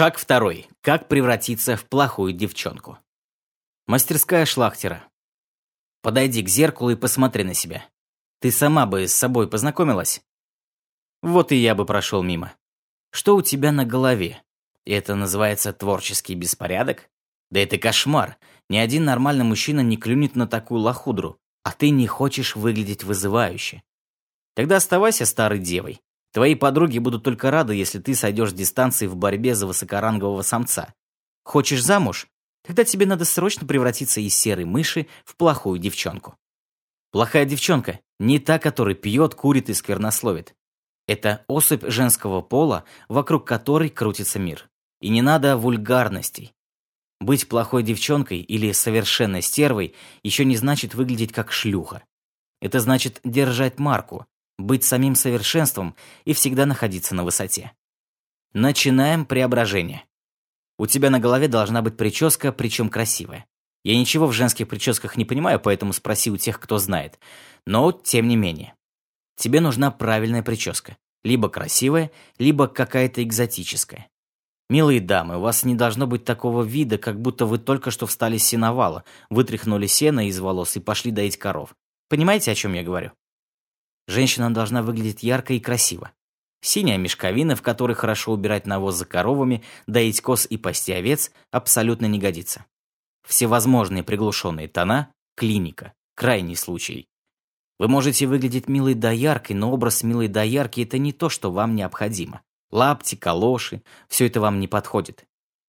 Шаг второй. Как превратиться в плохую девчонку. Мастерская шлахтера. Подойди к зеркалу и посмотри на себя. Ты сама бы с собой познакомилась? Вот и я бы прошел мимо. Что у тебя на голове? Это называется творческий беспорядок? Да это кошмар. Ни один нормальный мужчина не клюнет на такую лохудру, а ты не хочешь выглядеть вызывающе. Тогда оставайся старой девой. Твои подруги будут только рады, если ты сойдешь с дистанции в борьбе за высокорангового самца. Хочешь замуж? Тогда тебе надо срочно превратиться из серой мыши в плохую девчонку. Плохая девчонка не та, которая пьет, курит и сквернословит. Это особь женского пола, вокруг которой крутится мир. И не надо вульгарностей. Быть плохой девчонкой или совершенной стервой еще не значит выглядеть как шлюха. Это значит держать марку, быть самим совершенством и всегда находиться на высоте. Начинаем преображение. У тебя на голове должна быть прическа, причем красивая. Я ничего в женских прическах не понимаю, поэтому спроси у тех, кто знает. Но, тем не менее. Тебе нужна правильная прическа. Либо красивая, либо какая-то экзотическая. Милые дамы, у вас не должно быть такого вида, как будто вы только что встали с сеновала, вытряхнули сено из волос и пошли доить коров. Понимаете, о чем я говорю? Женщина должна выглядеть ярко и красиво. Синяя мешковина, в которой хорошо убирать навоз за коровами, доить коз и пасти овец, абсолютно не годится. Всевозможные приглушенные тона – клиника, крайний случай. Вы можете выглядеть милой дояркой, но образ милой доярки – это не то, что вам необходимо. Лапти, калоши – все это вам не подходит.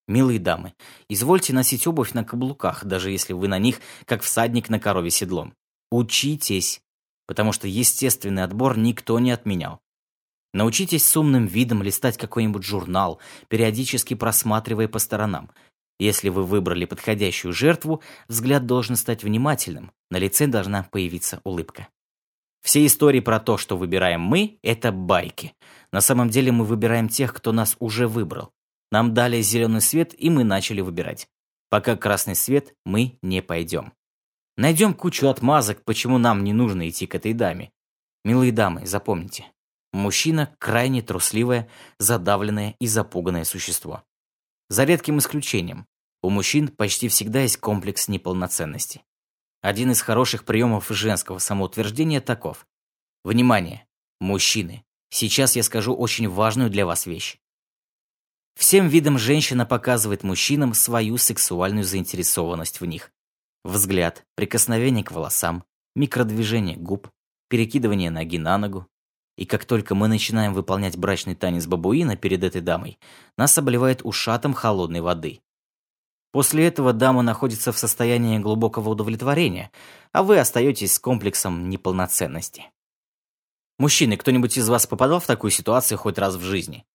Милые дамы, извольте носить обувь на каблуках, даже если вы на них, как всадник на корове седлом. Учитесь, потому что естественный отбор никто не отменял. Научитесь с умным видом листать какой-нибудь журнал, периодически просматривая по сторонам. Если вы выбрали подходящую жертву, взгляд должен стать внимательным, на лице должна появиться улыбка. Все истории про то, что выбираем мы, это байки. На самом деле мы выбираем тех, кто нас уже выбрал. Нам дали зеленый свет, и мы начали выбирать. Пока красный свет, мы не пойдем. Найдем кучу отмазок, почему нам не нужно идти к этой даме. Милые дамы, запомните. Мужчина – крайне трусливое, задавленное и запуганное существо. За редким исключением, у мужчин почти всегда есть комплекс неполноценности. Один из хороших приемов женского самоутверждения таков. Внимание, мужчины, сейчас я скажу очень важную для вас вещь. Всем видам женщина показывает мужчинам свою сексуальную заинтересованность в них. Взгляд, прикосновение к волосам, микродвижение губ, перекидывание ноги на ногу. И как только мы начинаем выполнять брачный танец бабуина перед этой дамой, нас обливает ушатом холодной воды. После этого дама находится в состоянии глубокого удовлетворения, а вы остаетесь с комплексом неполноценности. Мужчины, кто-нибудь из вас попадал в такую ситуацию хоть раз в жизни?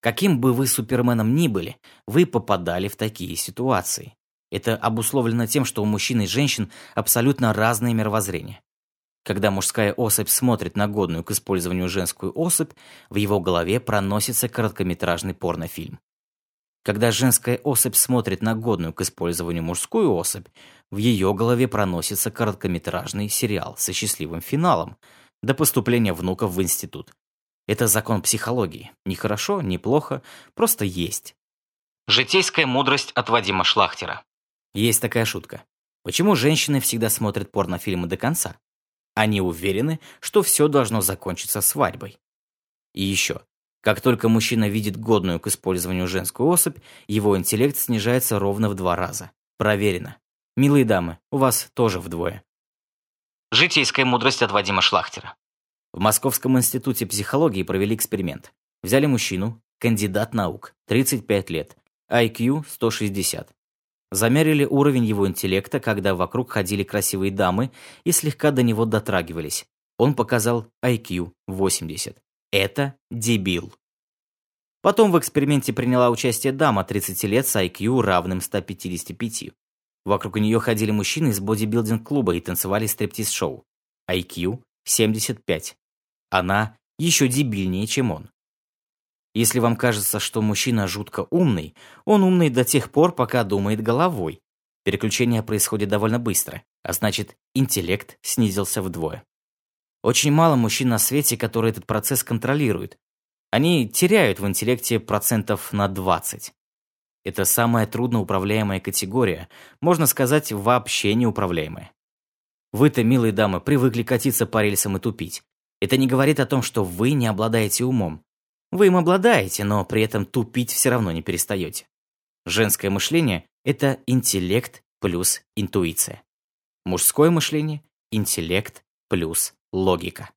Каким бы вы суперменом ни были, вы попадали в такие ситуации. Это обусловлено тем, что у мужчин и женщин абсолютно разные мировоззрения. Когда мужская особь смотрит на годную к использованию женскую особь, в его голове проносится короткометражный порнофильм. Когда женская особь смотрит на годную к использованию мужскую особь, в ее голове проносится короткометражный сериал со счастливым финалом до поступления внуков в институт. Это закон психологии. Не хорошо, не плохо, просто есть. Житейская мудрость от Вадима Шлахтера. Есть такая шутка. Почему женщины всегда смотрят порнофильмы до конца? Они уверены, что все должно закончиться свадьбой. И еще. Как только мужчина видит годную к использованию женскую особь, его интеллект снижается ровно в два раза. Проверено. Милые дамы, у вас тоже вдвое. Житейская мудрость от Вадима Шлахтера. В Московском институте психологии провели эксперимент. Взяли мужчину, кандидат наук, 35 лет, IQ 160. Замерили уровень его интеллекта, когда вокруг ходили красивые дамы и слегка до него дотрагивались. Он показал IQ 80. Это дебил. Потом в эксперименте приняла участие дама 30 лет с IQ равным 155. Вокруг нее ходили мужчины из бодибилдинг-клуба и танцевали стриптиз-шоу. IQ 75. Она еще дебильнее, чем он. Если вам кажется, что мужчина жутко умный, он умный до тех пор, пока думает головой. Переключение происходит довольно быстро, а значит, интеллект снизился вдвое. Очень мало мужчин на свете, которые этот процесс контролируют. Они теряют в интеллекте процентов на 20. Это самая трудноуправляемая категория, можно сказать, вообще неуправляемая. Вы-то, милые дамы, привыкли катиться по рельсам и тупить. Это не говорит о том, что вы не обладаете умом. Вы им обладаете, но при этом тупить все равно не перестаете. Женское мышление – это интеллект плюс интуиция. Мужское мышление – интеллект плюс логика.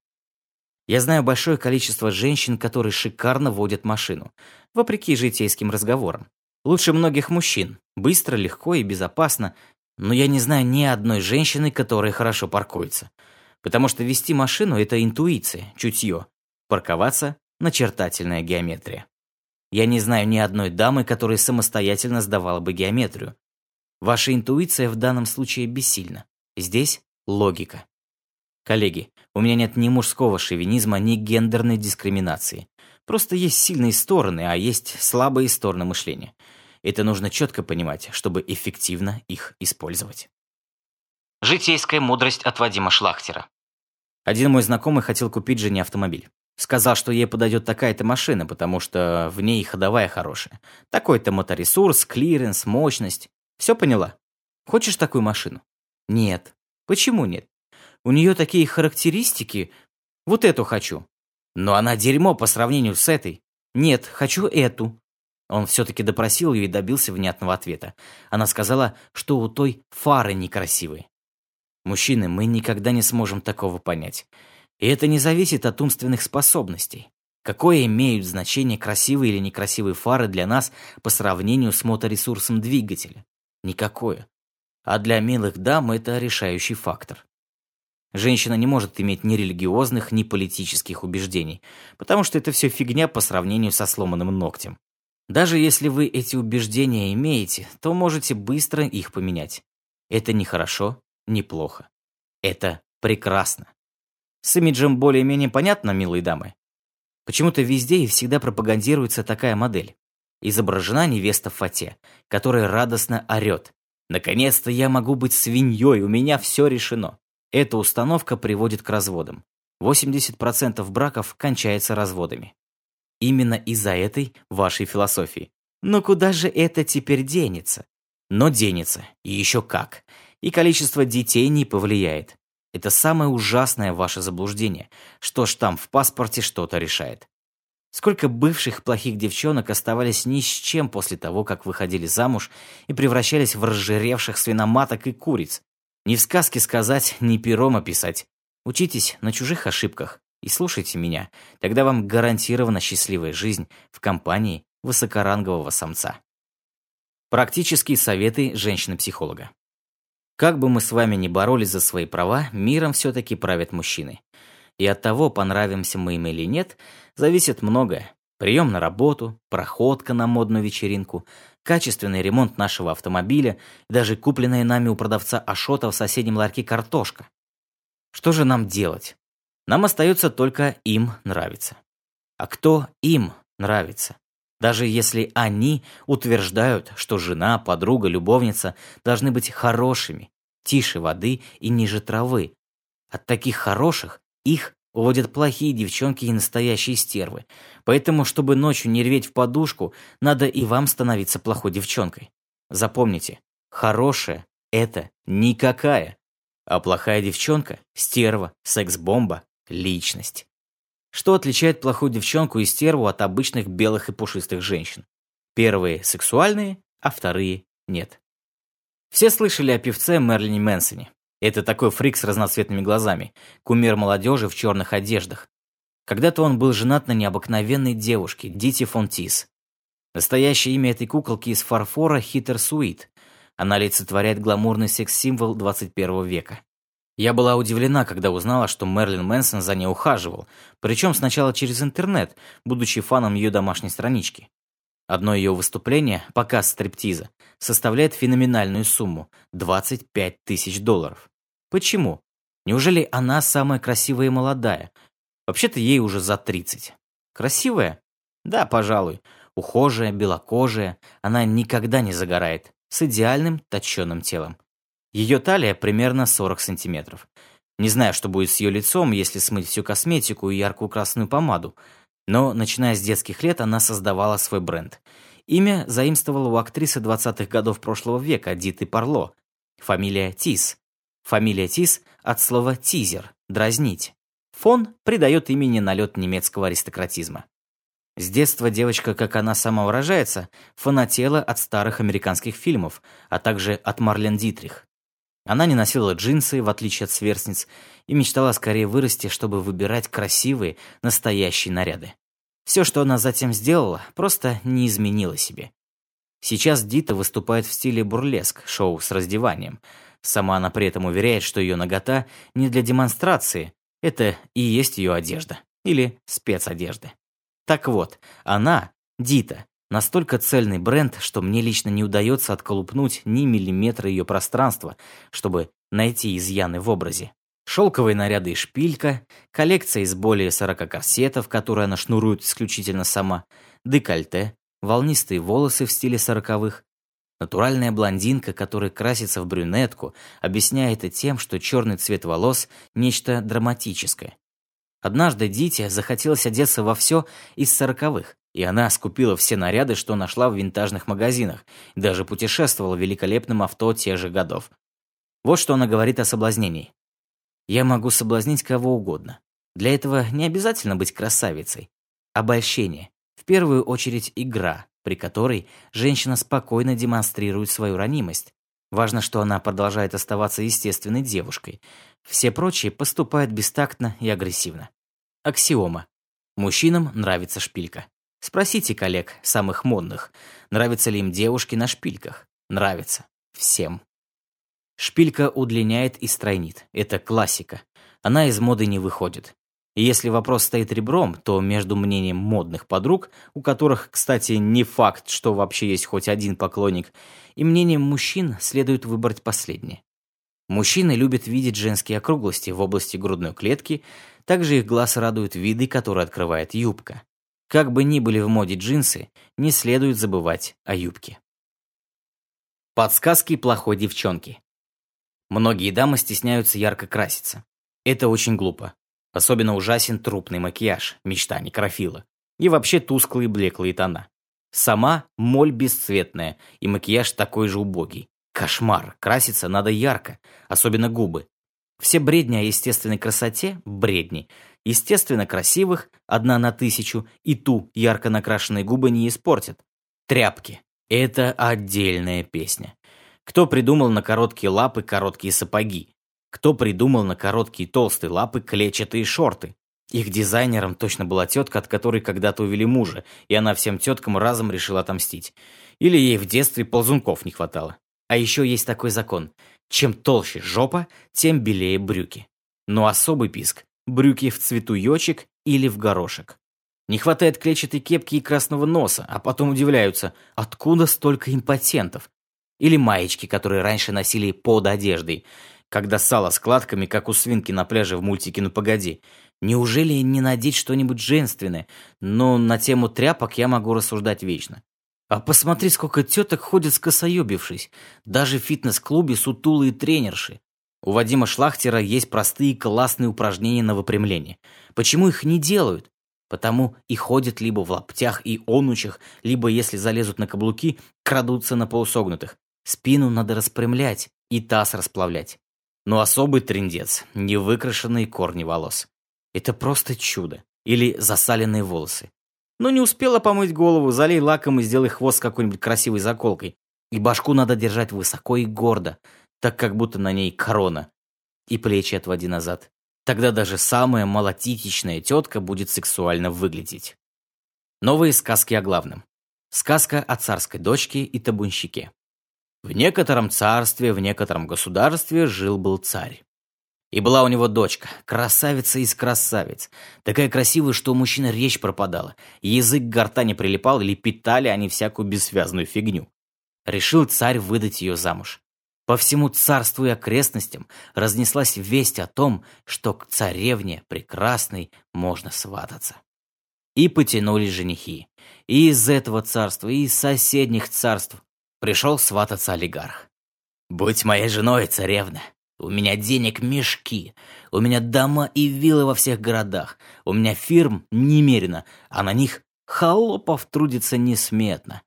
Я знаю большое количество женщин, которые шикарно водят машину, вопреки житейским разговорам. Лучше многих мужчин, быстро, легко и безопасно, но я не знаю ни одной женщины, которая хорошо паркуется. Потому что вести машину – это интуиция, чутье. Парковаться – начертательная геометрия. Я не знаю ни одной дамы, которая самостоятельно сдавала бы геометрию. Ваша интуиция в данном случае бессильна. Здесь логика. Коллеги, у меня нет ни мужского шовинизма, ни гендерной дискриминации. Просто есть сильные стороны, а есть слабые стороны мышления. Это нужно четко понимать, чтобы эффективно их использовать. Житейская мудрость от Вадима Шлахтера. Один мой знакомый хотел купить жене автомобиль. Сказал, что ей подойдет такая-то машина, потому что в ней ходовая хорошая. Такой-то моторесурс, клиренс, мощность. Все поняла? Хочешь такую машину? Нет. Почему нет? У нее такие характеристики. Вот эту хочу. Но она дерьмо по сравнению с этой. Нет, хочу эту. Он все-таки допросил ее и добился внятного ответа. Она сказала, что у той фары некрасивые. Мужчины, мы никогда не сможем такого понять. И это не зависит от умственных способностей. Какое имеют значение красивые или некрасивые фары для нас по сравнению с моторесурсом двигателя? Никакое. А для милых дам это решающий фактор. Женщина не может иметь ни религиозных, ни политических убеждений, потому что это все фигня по сравнению со сломанным ногтем. Даже если вы эти убеждения имеете, то можете быстро их поменять. Это не хорошо, не плохо. Это прекрасно. С имиджем более-менее понятно, милые дамы? Почему-то везде и всегда пропагандируется такая модель. Изображена невеста в фате, которая радостно орет. «Наконец-то я могу быть свиньей, у меня все решено». Эта установка приводит к разводам. 80% браков кончается разводами. Именно из-за этой вашей философии. Но куда же это теперь денется? Но денется, и еще как. И количество детей не повлияет. Это самое ужасное ваше заблуждение, что штамп в паспорте что-то решает. Сколько бывших плохих девчонок оставались ни с чем после того, как выходили замуж и превращались в разжиревших свиноматок и куриц, ни в сказке сказать, ни пером описать. Учитесь на чужих ошибках и слушайте меня, тогда вам гарантирована счастливая жизнь в компании высокорангового самца. Практические советы женщины-психолога. Как бы мы с вами ни боролись за свои права, миром все-таки правят мужчины. И от того, понравимся мы им или нет, зависит многое. Прием на работу, проходка на модную вечеринку, качественный ремонт нашего автомобиля и даже купленная нами у продавца Ашота в соседнем ларьке картошка. Что же нам делать? Нам остается только им нравиться. А кто им нравится? Даже если они утверждают, что жена, подруга, любовница должны быть хорошими, тише воды и ниже травы. От таких хороших их Уводят плохие девчонки и настоящие стервы. Поэтому, чтобы ночью не рветь в подушку, надо и вам становиться плохой девчонкой. Запомните, хорошая – это никакая. А плохая девчонка – стерва, секс-бомба, личность. Что отличает плохую девчонку и стерву от обычных белых и пушистых женщин? Первые – сексуальные, а вторые – нет. Все слышали о певце Мерлине Мэнсоне. Это такой фрик с разноцветными глазами, кумир молодежи в черных одеждах. Когда-то он был женат на необыкновенной девушке, Дити Фонтис. Настоящее имя этой куколки из фарфора Хитер Суит. Она олицетворяет гламурный секс-символ 21 века. Я была удивлена, когда узнала, что Мерлин Мэнсон за ней ухаживал, причем сначала через интернет, будучи фаном ее домашней странички. Одно ее выступление, показ стриптиза, составляет феноменальную сумму – 25 тысяч долларов. Почему? Неужели она самая красивая и молодая? Вообще-то ей уже за 30. Красивая? Да, пожалуй. Ухожая, белокожая. Она никогда не загорает. С идеальным точенным телом. Ее талия примерно 40 сантиметров. Не знаю, что будет с ее лицом, если смыть всю косметику и яркую красную помаду. Но, начиная с детских лет, она создавала свой бренд. Имя заимствовало у актрисы 20-х годов прошлого века Диты Парло. Фамилия Тис. Фамилия Тис от слова «тизер» – «дразнить». Фон придает имени налет немецкого аристократизма. С детства девочка, как она сама выражается, фанатела от старых американских фильмов, а также от Марлен Дитрих. Она не носила джинсы, в отличие от сверстниц, и мечтала скорее вырасти, чтобы выбирать красивые, настоящие наряды. Все, что она затем сделала, просто не изменила себе. Сейчас Дита выступает в стиле бурлеск, шоу с раздеванием. Сама она при этом уверяет, что ее нагота не для демонстрации, это и есть ее одежда. Или спецодежды. Так вот, она, Дита, настолько цельный бренд, что мне лично не удается отколупнуть ни миллиметра ее пространства, чтобы найти изъяны в образе. Шелковые наряды и шпилька, коллекция из более 40 корсетов, которые она шнурует исключительно сама, декольте, волнистые волосы в стиле сороковых, Натуральная блондинка, которая красится в брюнетку, объясняет это тем, что черный цвет волос – нечто драматическое. Однажды Дите захотелось одеться во все из сороковых, и она скупила все наряды, что нашла в винтажных магазинах, даже путешествовала в великолепном авто тех же годов. Вот что она говорит о соблазнении. «Я могу соблазнить кого угодно. Для этого не обязательно быть красавицей. Обольщение. В первую очередь игра, при которой женщина спокойно демонстрирует свою ранимость. Важно, что она продолжает оставаться естественной девушкой. Все прочие поступают бестактно и агрессивно. Аксиома. Мужчинам нравится шпилька. Спросите коллег, самых модных, нравятся ли им девушки на шпильках. Нравится. Всем. Шпилька удлиняет и стройнит. Это классика. Она из моды не выходит. И если вопрос стоит ребром, то между мнением модных подруг, у которых, кстати, не факт, что вообще есть хоть один поклонник, и мнением мужчин следует выбрать последнее. Мужчины любят видеть женские округлости в области грудной клетки, также их глаз радуют виды, которые открывает юбка. Как бы ни были в моде джинсы, не следует забывать о юбке. Подсказки плохой девчонки. Многие дамы стесняются ярко краситься. Это очень глупо. Особенно ужасен трупный макияж, мечта некрофила. И вообще тусклые блеклые тона. Сама моль бесцветная, и макияж такой же убогий. Кошмар, краситься надо ярко, особенно губы. Все бредни о естественной красоте – бредни. Естественно красивых – одна на тысячу, и ту ярко накрашенные губы не испортят. Тряпки – это отдельная песня. Кто придумал на короткие лапы короткие сапоги? Кто придумал на короткие толстые лапы клетчатые шорты? Их дизайнером точно была тетка, от которой когда-то увели мужа, и она всем теткам разом решила отомстить. Или ей в детстве ползунков не хватало. А еще есть такой закон. Чем толще жопа, тем белее брюки. Но особый писк – брюки в цвету ёчек или в горошек. Не хватает клетчатой кепки и красного носа, а потом удивляются, откуда столько импотентов. Или маечки, которые раньше носили под одеждой – когда сало складками, как у свинки на пляже в мультике «Ну погоди». Неужели не надеть что-нибудь женственное? Но на тему тряпок я могу рассуждать вечно. А посмотри, сколько теток ходят скосоебившись. Даже в фитнес-клубе сутулые тренерши. У Вадима Шлахтера есть простые классные упражнения на выпрямление. Почему их не делают? Потому и ходят либо в лаптях и онучах, либо, если залезут на каблуки, крадутся на полусогнутых. Спину надо распрямлять и таз расплавлять. Но особый трендец – невыкрашенные корни волос. Это просто чудо. Или засаленные волосы. Но не успела помыть голову, залей лаком и сделай хвост какой-нибудь красивой заколкой. И башку надо держать высоко и гордо, так как будто на ней корона. И плечи отводи назад. Тогда даже самая малотитичная тетка будет сексуально выглядеть. Новые сказки о главном. Сказка о царской дочке и табунщике. В некотором царстве, в некотором государстве жил-был царь. И была у него дочка, красавица из красавиц. Такая красивая, что у мужчины речь пропадала. Язык к гортани прилипал или питали они всякую бессвязную фигню. Решил царь выдать ее замуж. По всему царству и окрестностям разнеслась весть о том, что к царевне прекрасной можно свататься. И потянулись женихи. И из этого царства, и из соседних царств пришел свататься олигарх. «Будь моей женой, царевна. У меня денег мешки. У меня дома и виллы во всех городах. У меня фирм немерено, а на них холопов трудится несметно.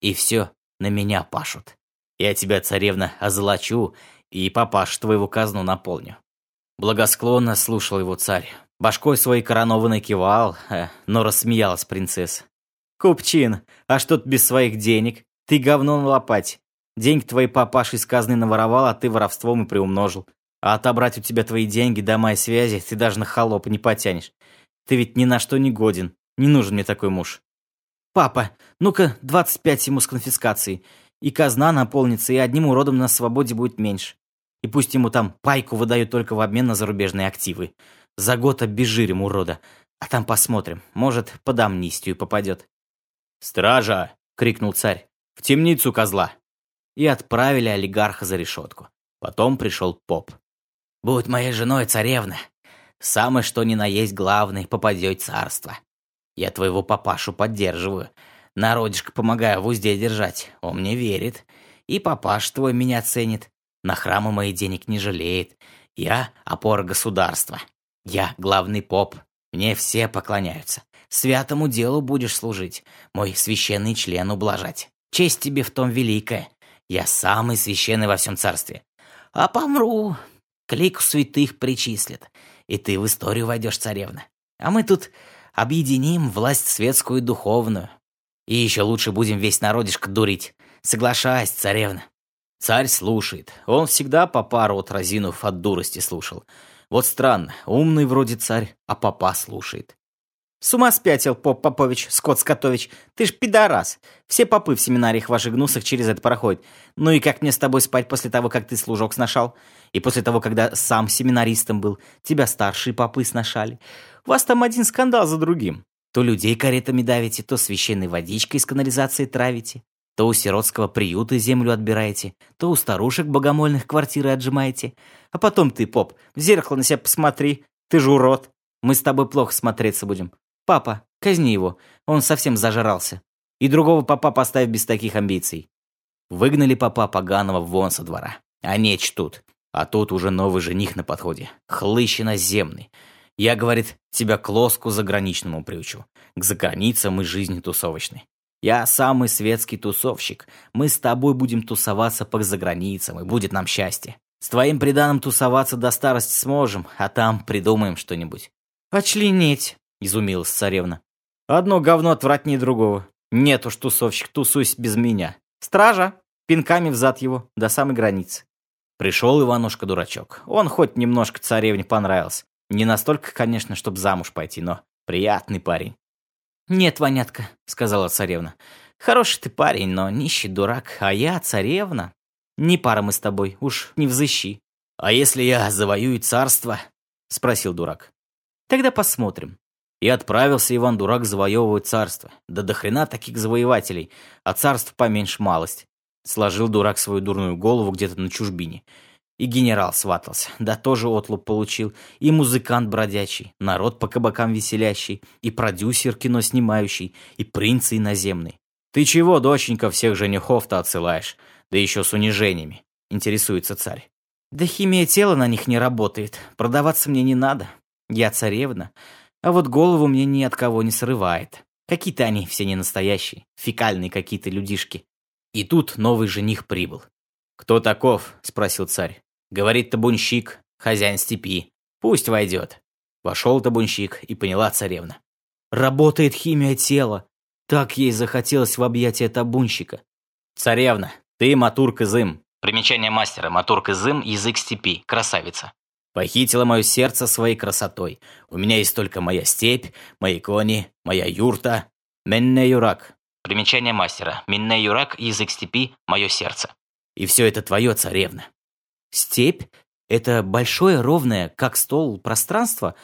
И все на меня пашут. Я тебя, царевна, озолочу и папаш твоего казну наполню. Благосклонно слушал его царь. Башкой своей коронованной кивал, э, но рассмеялась принцесса. «Купчин, а что ты без своих денег? Ты говно на лопать. Деньги твои папаши из казны наворовал, а ты воровством и приумножил. А отобрать у тебя твои деньги, дома и связи ты даже на холопа не потянешь. Ты ведь ни на что не годен. Не нужен мне такой муж. Папа, ну-ка, 25 ему с конфискацией. И казна наполнится, и одним уродом на свободе будет меньше. И пусть ему там пайку выдают только в обмен на зарубежные активы. За год обезжирим урода. А там посмотрим. Может, под амнистию попадет. «Стража!» — крикнул царь. «В темницу козла!» И отправили олигарха за решетку. Потом пришел поп. «Будь моей женой, царевна. Самое что ни на есть главный, попадет царство. Я твоего папашу поддерживаю. Народишко помогаю в узде держать. Он мне верит. И папаш твой меня ценит. На храмы мои денег не жалеет. Я опора государства. Я главный поп. Мне все поклоняются. Святому делу будешь служить. Мой священный член ублажать. Честь тебе в том великая. Я самый священный во всем царстве. А помру, к лику святых причислят. И ты в историю войдешь, царевна. А мы тут объединим власть светскую и духовную. И еще лучше будем весь народишко дурить. Соглашайся, царевна. Царь слушает. Он всегда папа рот разинув от дурости слушал. Вот странно, умный вроде царь, а папа слушает. С ума спятил, поп Попович, Скот Скотович. Ты ж пидорас. Все попы в семинариях ваших гнусах через это проходят. Ну и как мне с тобой спать после того, как ты служок сношал? И после того, когда сам семинаристом был, тебя старшие попы сношали. У вас там один скандал за другим. То людей каретами давите, то священной водичкой из канализации травите, то у сиротского приюта землю отбираете, то у старушек богомольных квартиры отжимаете. А потом ты, поп, в зеркало на себя посмотри. Ты же урод. Мы с тобой плохо смотреться будем. Папа, казни его. Он совсем зажрался. И другого папа поставь без таких амбиций. Выгнали папа поганого вон со двора. А не чтут. А тут уже новый жених на подходе. Хлыщ наземный. Я, говорит, тебя к лоску заграничному приучу. К заграницам и жизни тусовочной. Я самый светский тусовщик. Мы с тобой будем тусоваться по заграницам, и будет нам счастье. С твоим приданым тусоваться до старости сможем, а там придумаем что-нибудь. Очленеть, изумилась царевна. Одно говно отвратнее другого. Нет уж, тусовщик, тусуйся без меня. Стража, пинками взад его, до самой границы. Пришел Иванушка-дурачок. Он хоть немножко царевне понравился. Не настолько, конечно, чтобы замуж пойти, но приятный парень. «Нет, Ванятка», — сказала царевна. «Хороший ты парень, но нищий дурак, а я царевна. Не пара мы с тобой, уж не взыщи». «А если я завоюю царство?» — спросил дурак. «Тогда посмотрим». И отправился Иван-дурак завоевывать царство. Да до хрена таких завоевателей, а царств поменьше малость. Сложил дурак свою дурную голову где-то на чужбине. И генерал сватался, да тоже отлуп получил, и музыкант бродячий, народ по кабакам веселящий, и продюсер кино снимающий, и принц иноземный. «Ты чего, доченька, всех женихов-то отсылаешь? Да еще с унижениями», — интересуется царь. «Да химия тела на них не работает, продаваться мне не надо. Я царевна, а вот голову мне ни от кого не срывает. Какие-то они все не настоящие, фекальные какие-то людишки. И тут новый жених прибыл. «Кто таков?» – спросил царь. «Говорит табунщик, хозяин степи. Пусть войдет». Вошел табунщик и поняла царевна. «Работает химия тела. Так ей захотелось в объятия табунщика». «Царевна, ты Матурка Зым». Примечание мастера. Матурка Зым – язык степи, красавица. Похитила мое сердце своей красотой. У меня есть только моя степь, мои кони, моя юрта. Менне юрак. Примечание мастера. Минне юрак, язык степи, мое сердце. И все это твое, царевна. Степь — это большое, ровное, как стол, пространство.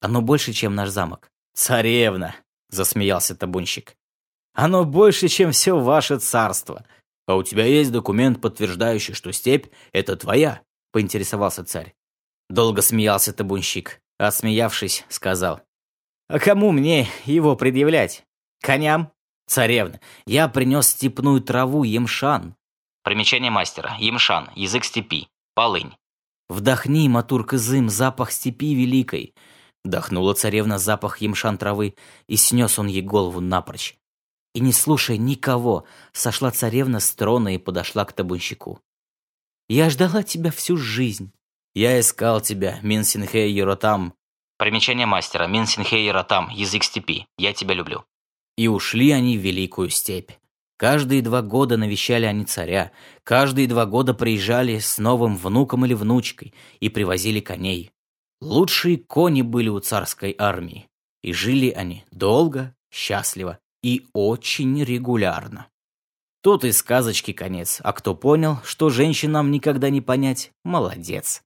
Оно больше, чем наш замок. Царевна, засмеялся табунщик. Оно больше, чем все ваше царство. А у тебя есть документ, подтверждающий, что степь — это твоя? Поинтересовался царь. Долго смеялся табунщик. Отсмеявшись, сказал. А кому мне его предъявлять? Коням? «Царевна, я принес степную траву емшан». Примечание мастера. Емшан. Язык степи. Полынь. «Вдохни, Матур-Кызым, запах степи великой». Вдохнула царевна запах емшан травы, и снес он ей голову напрочь. И не слушая никого, сошла царевна с трона и подошла к табунщику. «Я ждала тебя всю жизнь». «Я искал тебя, Минсинхей Юротам». Примечание мастера. Минсинхей Юротам. Язык степи. Я тебя люблю. И ушли они в великую степь. Каждые два года навещали они царя, каждые два года приезжали с новым внуком или внучкой и привозили коней. Лучшие кони были у царской армии, и жили они долго, счастливо и очень регулярно. Тут и сказочки конец, а кто понял, что женщинам никогда не понять, молодец.